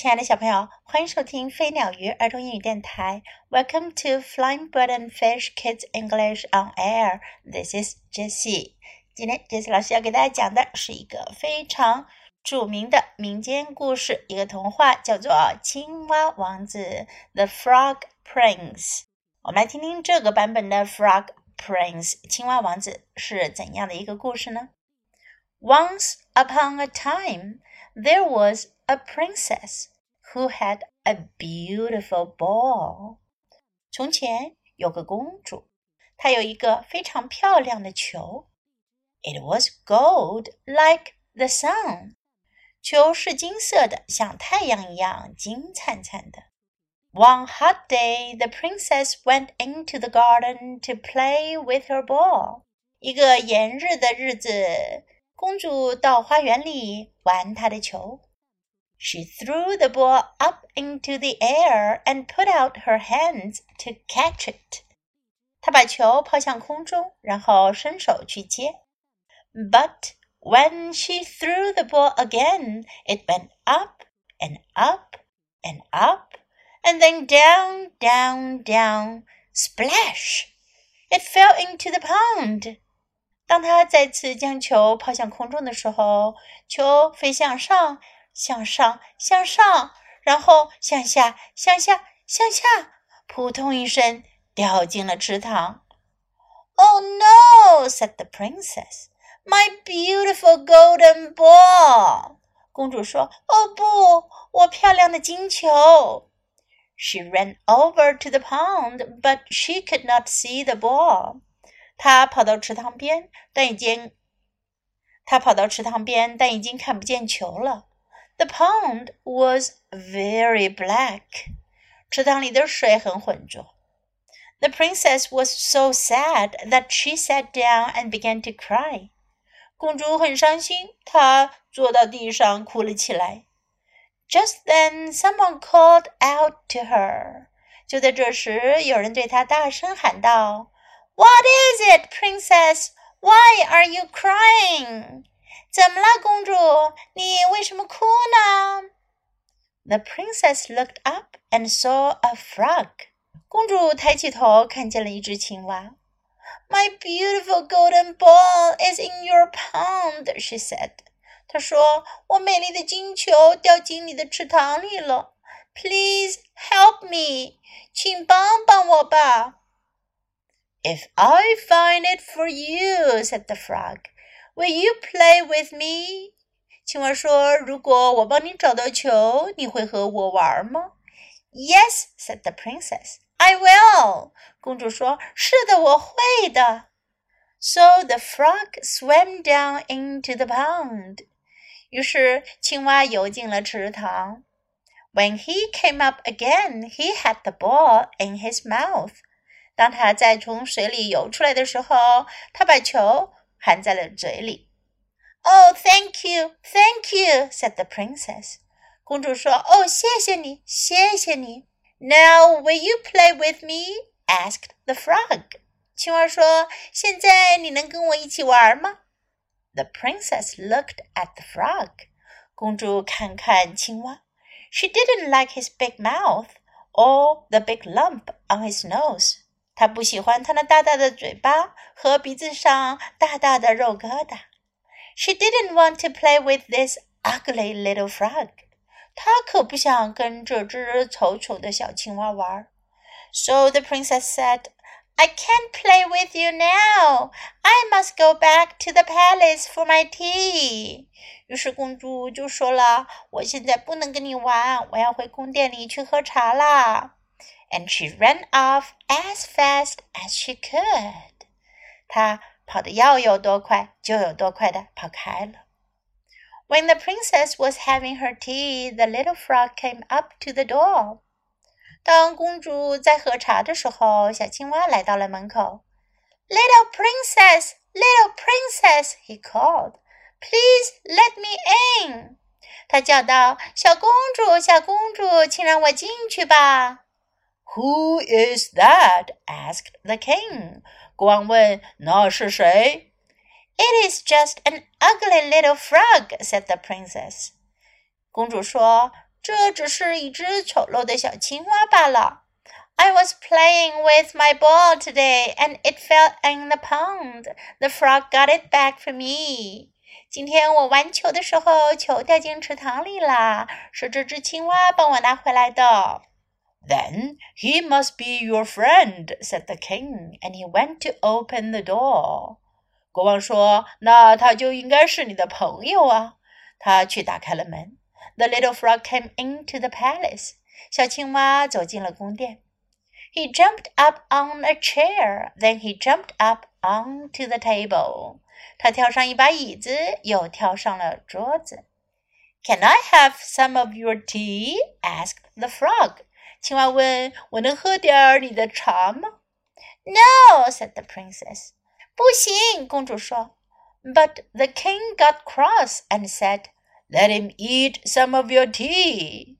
亲爱的小朋友，欢迎收听飞鸟鱼儿童英语电台。Welcome to Flying Bird and Fish Kids English on Air. This is Jessie. 今天 Jessie 老师要给大家讲的是一个非常著名的民间故事，一个童话，叫做《青蛙王子》（The Frog Prince）。我们来听听这个版本的《Frog Prince》青蛙王子是怎样的一个故事呢？Once upon a time, there was a princess who had a beautiful ball。从前有个公主，她有一个非常漂亮的球。It was gold like the sun。球是金色的，像太阳一样金灿灿的。One hot day, the princess went into the garden to play with her ball. 一个炎热的日子，公主到花园里玩她的球。 she threw the ball up into the air and put out her hands to catch it. 她把球抛向空中，然后伸手去接。But when she threw the ball again, it went up and up and up, and then down, down, down, splash! It fell into the pond. 当她再次将球抛向空中的时候，球飞向上。 向上，向上，然后向下，向下，向下，扑通一声掉进了池塘。Oh no! said the princess. My beautiful golden ball. 公主说：“哦不，我漂亮的金球。” She ran over to the pond, but she could not see the ball. 她跑到池塘边，但已经她跑到池塘边，但已经看不见球了。the pond was very black. 池塘里的水很浑浊。The princess was so sad that she sat down and began to cry. 公主很伤心，她坐到地上哭了起来。Just then, someone called out to her. 就在这时，有人对她大声喊道：“What is it, princess? Why are you crying?” 怎么了，公主？你为什么哭呢？The princess looked up and saw a frog. 公主抬起头，看见了一只青蛙。My beautiful golden ball is in your pond, she said. 她说：“我美丽的金球掉进你的池塘里了。Please help me，请帮帮我吧。” If I find it for you, said the frog. Will you play with me？青蛙说：“如果我帮你找到球，你会和我玩吗？”Yes, said the princess. I will. 公主说：“是的，我会的。” So the frog swam down into the pond. 于是青蛙游进了池塘。When he came up again, he had the ball in his mouth. 当他再从水里游出来的时候，他把球 含在了嘴里。Oh, thank you, thank you," said the princess. 公主说：“哦，谢谢你，谢谢你。” Now will you play with me? asked the frog. 青蛙说：“现在你能跟我一起玩吗？” The princess looked at the frog. 公主看看青蛙。She didn't like his big mouth or the big lump on his nose. 他不喜欢他那大大的嘴巴和鼻子上大大的肉疙瘩。She didn't want to play with this ugly little frog。她可不想跟这只丑丑的小青蛙玩。So the princess said, I can't play with you now. I must go back to the palace for my tea. 于是公主就说了：“我现在不能跟你玩，我要回宫殿里去喝茶啦。” and she ran off as fast as she could. 她跑得要有多快就有多快的跑开了。When the princess was having her tea, the little frog came up to the door. 当公主在喝茶的时候，小青蛙来到了门口。Little princess, little princess, he called. Please let me in. 他叫道：“小公主，小公主，请让我进去吧。” ” Who is that? asked the king. 国王问：“那是谁？” It is just an ugly little frog," said the princess. 公主说：“ 这只是一只丑陋的小青蛙罢了。I was playing with my ball today and it fell in the pond. The frog got it back for me. 今天我玩球的时候，球掉进池塘里啦，是这只青蛙帮我拿回来的。 Then he must be your friend, said the king, and he went to open the door. 国王说：“那他就应该是你的朋友啊。”他去打开了门。The little frog came into the palace. 小青蛙走进了宫殿。he jumped up on a chair, then he jumped up onto the table. 他跳上一把椅子，又跳上了桌子。Can I have some of your tea? asked the frog. 青蛙问：“我能喝点儿你的茶吗？”No, said the princess. 不行，公主说。But the king got cross and said, "Let him eat some of your tea."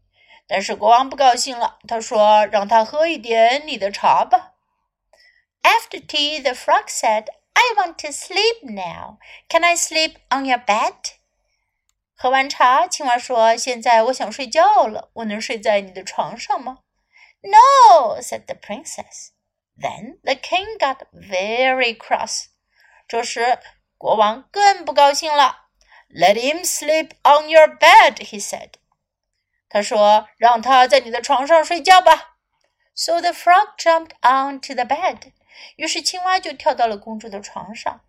但是国王不高兴了，他说：“让他喝一点你的茶吧。” After tea, the frog said, "I want to sleep now. Can I sleep on your bed?" 喝完茶，青蛙说：“现在我想睡觉了，我能睡在你的床上吗 ？”No, said the princess. Then the king got very cross. 这时，国王更不高兴了。Let him sleep on your bed, he said. 他说：“让他在你的床上睡觉吧。” So the frog jumped onto the bed. 于是青蛙就跳到了公主的床上。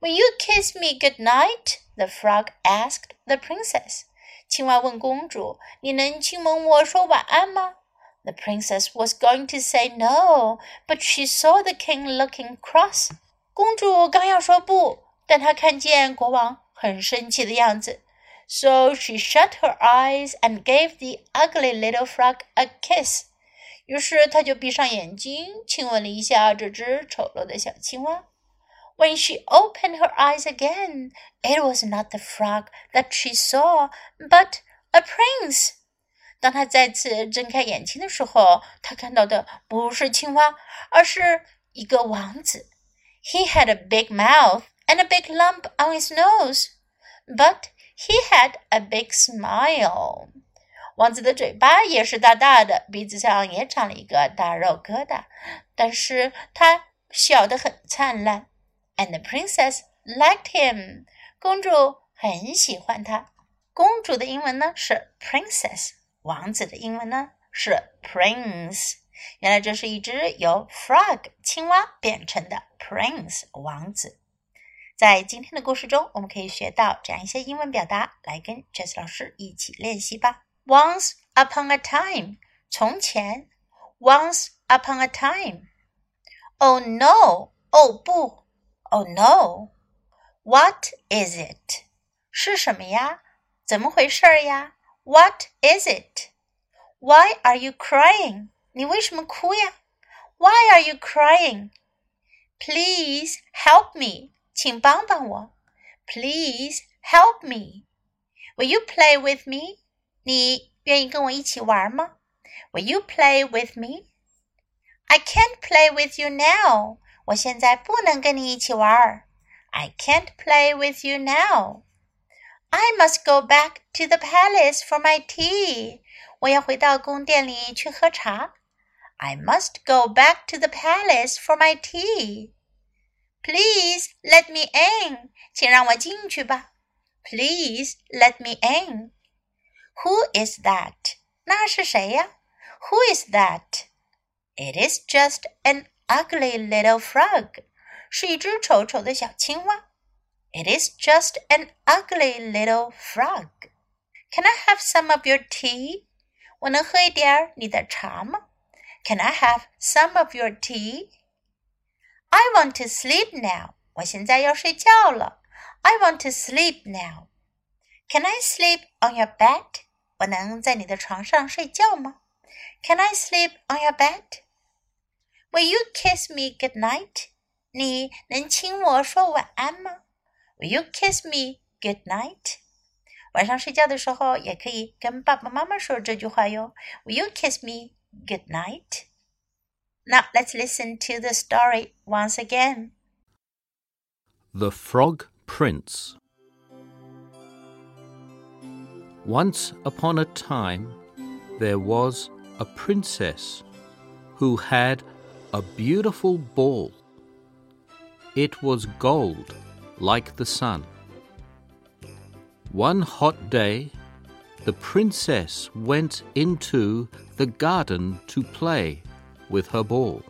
Will you kiss me good night? The frog asked the princess. 青蛙问公主：“你能亲吻我说晚安吗？” ？” The princess was going to say no, but she saw the king looking cross. 公主刚要说不，但她看见国王很生气的样子。so she shut her eyes and gave the ugly little frog a kiss. 于是她就闭上眼睛，亲吻了一下这只丑陋的小青蛙。When she opened her eyes again, it was not the frog that she saw, but a prince. 当他再次睁开眼睛的时候，他看到的不是青蛙，而是一个王子。He had a big mouth and a big lump on his nose, but he had a big smile. 王子的嘴巴也是大大的，鼻子上也长了一个大肉疙瘩，但是他笑得很灿烂。And the princess liked him. 公主很喜欢他。公主的英文呢是 princess，王子的英文呢是 prince。原来这是一只由 frog 青蛙变成的 prince 王子。在今天的故事中，我们可以学到这样一些英文表达，来跟 Jess 老师一起练习吧。Once upon a time，从前。Once upon a time。Oh no！哦不！Oh no！What is it？是什么呀？怎么回事儿呀 ？What is it？Why are you crying？你为什么哭呀？Why are you crying？Please help me。请帮帮我，Please help me. Will you play with me? 你愿意跟我一起玩吗？Will you play with me? I can't play with you now. 我现在不能跟你一起玩。I can't play with you now. I must go back to the palace for my tea. 我要回到宫殿里去喝茶。I must go back to the palace for my tea. Please let me in，请让我进去吧。Please let me in. Who is that？那是谁呀？Who is that? It is just an ugly little frog. 是一只丑丑的小青蛙。 It is just an ugly little frog. Can I have some of your tea? 我能喝一点儿你的茶吗？Can I have some of your tea? I want to sleep now. 我现在要睡觉了。I want to sleep now. Can I sleep on your bed? 我能在你的床上睡觉吗？Can I sleep on your bed? Will you kiss me good night? 你能亲我说晚安吗 ？Will you kiss me good night? 晚上睡觉的时候也可以跟爸爸妈妈说这句话哟。Will you kiss me good night? Now let's listen to the story once again. The Frog Prince. Once upon a time, there was a princess who had a beautiful ball. It was gold like the sun. One hot day, the princess went into the garden to play with her ball.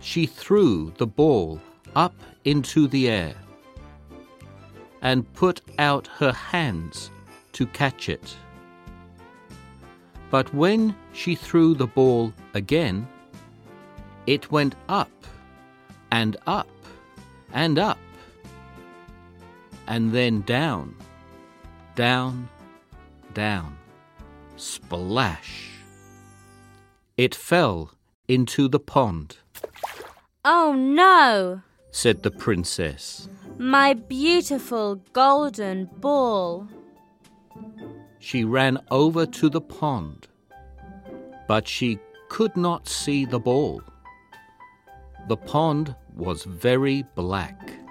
She threw the ball up into the air and put out her hands to catch it. But when she threw the ball again, it went up and up and up, and then down, down, down, splash. It fell into the pond. Oh no, said the princess. My beautiful golden ball. She ran over to the pond, but she could not see the ball. The pond was very black.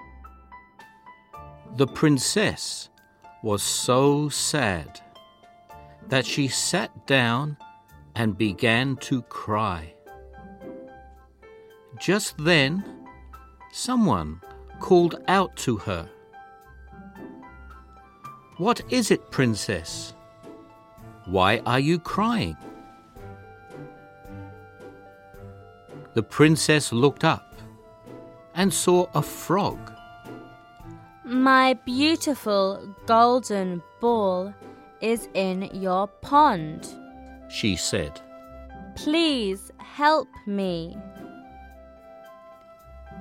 The princess was so sad that she sat down and began to cry. Just then, someone called out to her. What is it, princess? Why are you crying? The princess looked up and saw a frog. My beautiful golden ball is in your pond, she said. Please help me.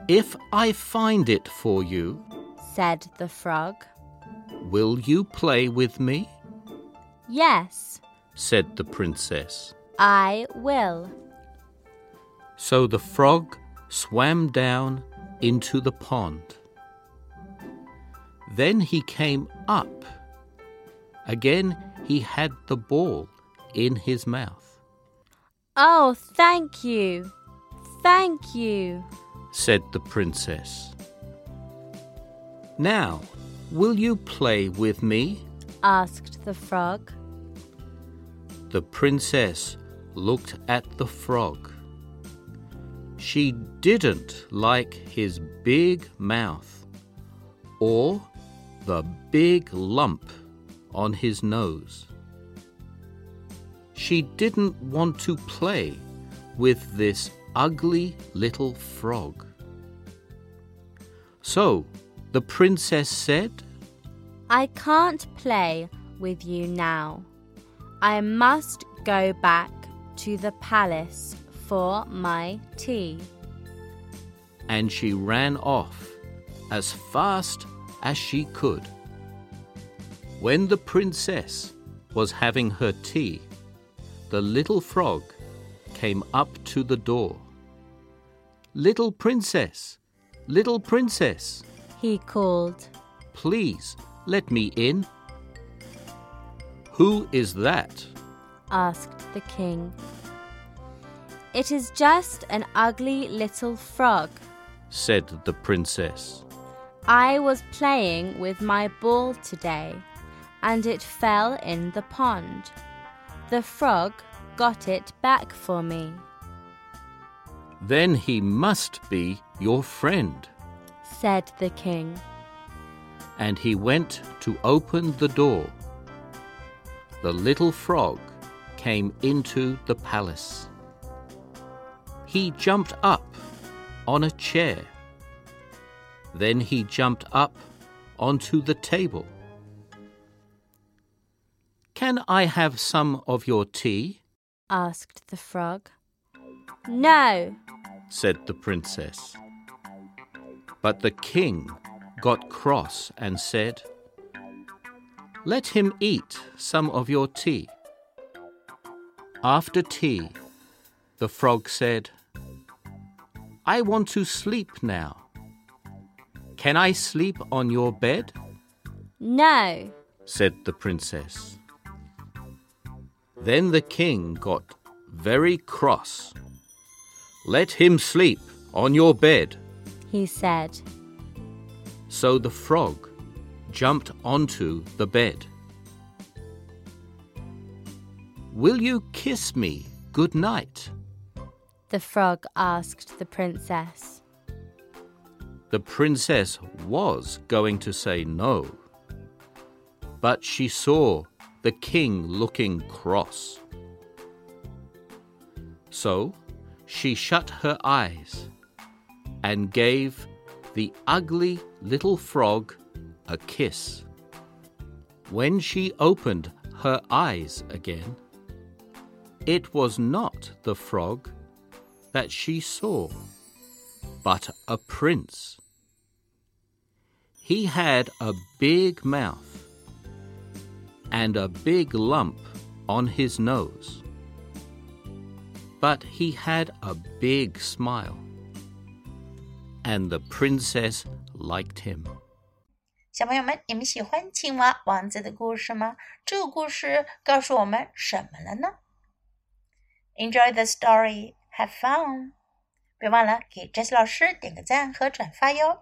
If I find it for you, said the frog, will you play with me? Yes, said the princess. I will. So the frog swam down into the pond. Then he came up. Again he had the ball in his mouth. Oh, thank you, thank you, said the princess. Now, will you play with me? asked the frog. The princess looked at the frog. She didn't like his big mouth or the big lump on his nose. She didn't want to play with this ugly little frog. So the princess said, I can't play with you now. I must go back to the palace for my tea. And she ran off as fast as she could. When the princess was having her tea, the little frog came up to the door. Little princess, little princess, he called. Please let me in. Who is that? asked the king. It is just an ugly little frog, said the princess. I was playing with my ball today, and it fell in the pond. The frog got it back for me. Then he must be your friend, said the king. And he went to open the door the little frog came into the palace. He jumped up on a chair. Then he jumped up onto the table. Can I have some of your tea? asked the frog. No, said the princess. But the king got cross and said, let him eat some of your tea. After tea, the frog said, I want to sleep now. Can I sleep on your bed? No, said the princess. Then the king got very cross. Let him sleep on your bed, he said. So the frog jumped onto the bed. Will you kiss me good night? The frog asked the princess. The princess was going to say no, but she saw the king looking cross. So she shut her eyes and gave the ugly little frog a kiss. When she opened her eyes again, it was not the frog that she saw, but a prince. He had a big mouth and a big lump on his nose, but he had a big smile, and the princess liked him. 小朋友们，你们喜欢青蛙王子的故事吗？这个故事告诉我们什么了呢？Enjoy the story, have fun！别忘了给 Jess 老师点个赞和转发哟。